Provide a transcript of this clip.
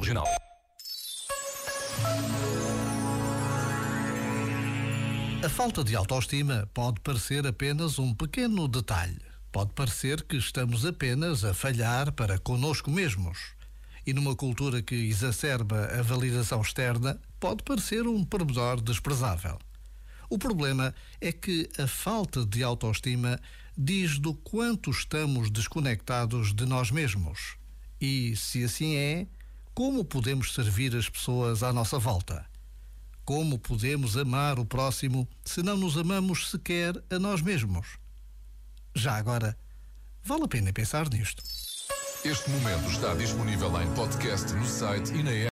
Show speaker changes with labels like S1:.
S1: Regional.
S2: A falta de autoestima pode parecer apenas um pequeno detalhe. Pode parecer que estamos apenas a falhar para conosco mesmos. E numa cultura que exacerba a validação externa, pode parecer um pormenor desprezável. O problema é que a falta de autoestima diz do quanto estamos desconectados de nós mesmos. E, se assim é, como podemos servir as pessoas à nossa volta? Como podemos amar o próximo se não nos amamos sequer a nós mesmos? Já agora, vale a pena pensar nisto.
S1: Este momento está disponível em podcast no site e na app.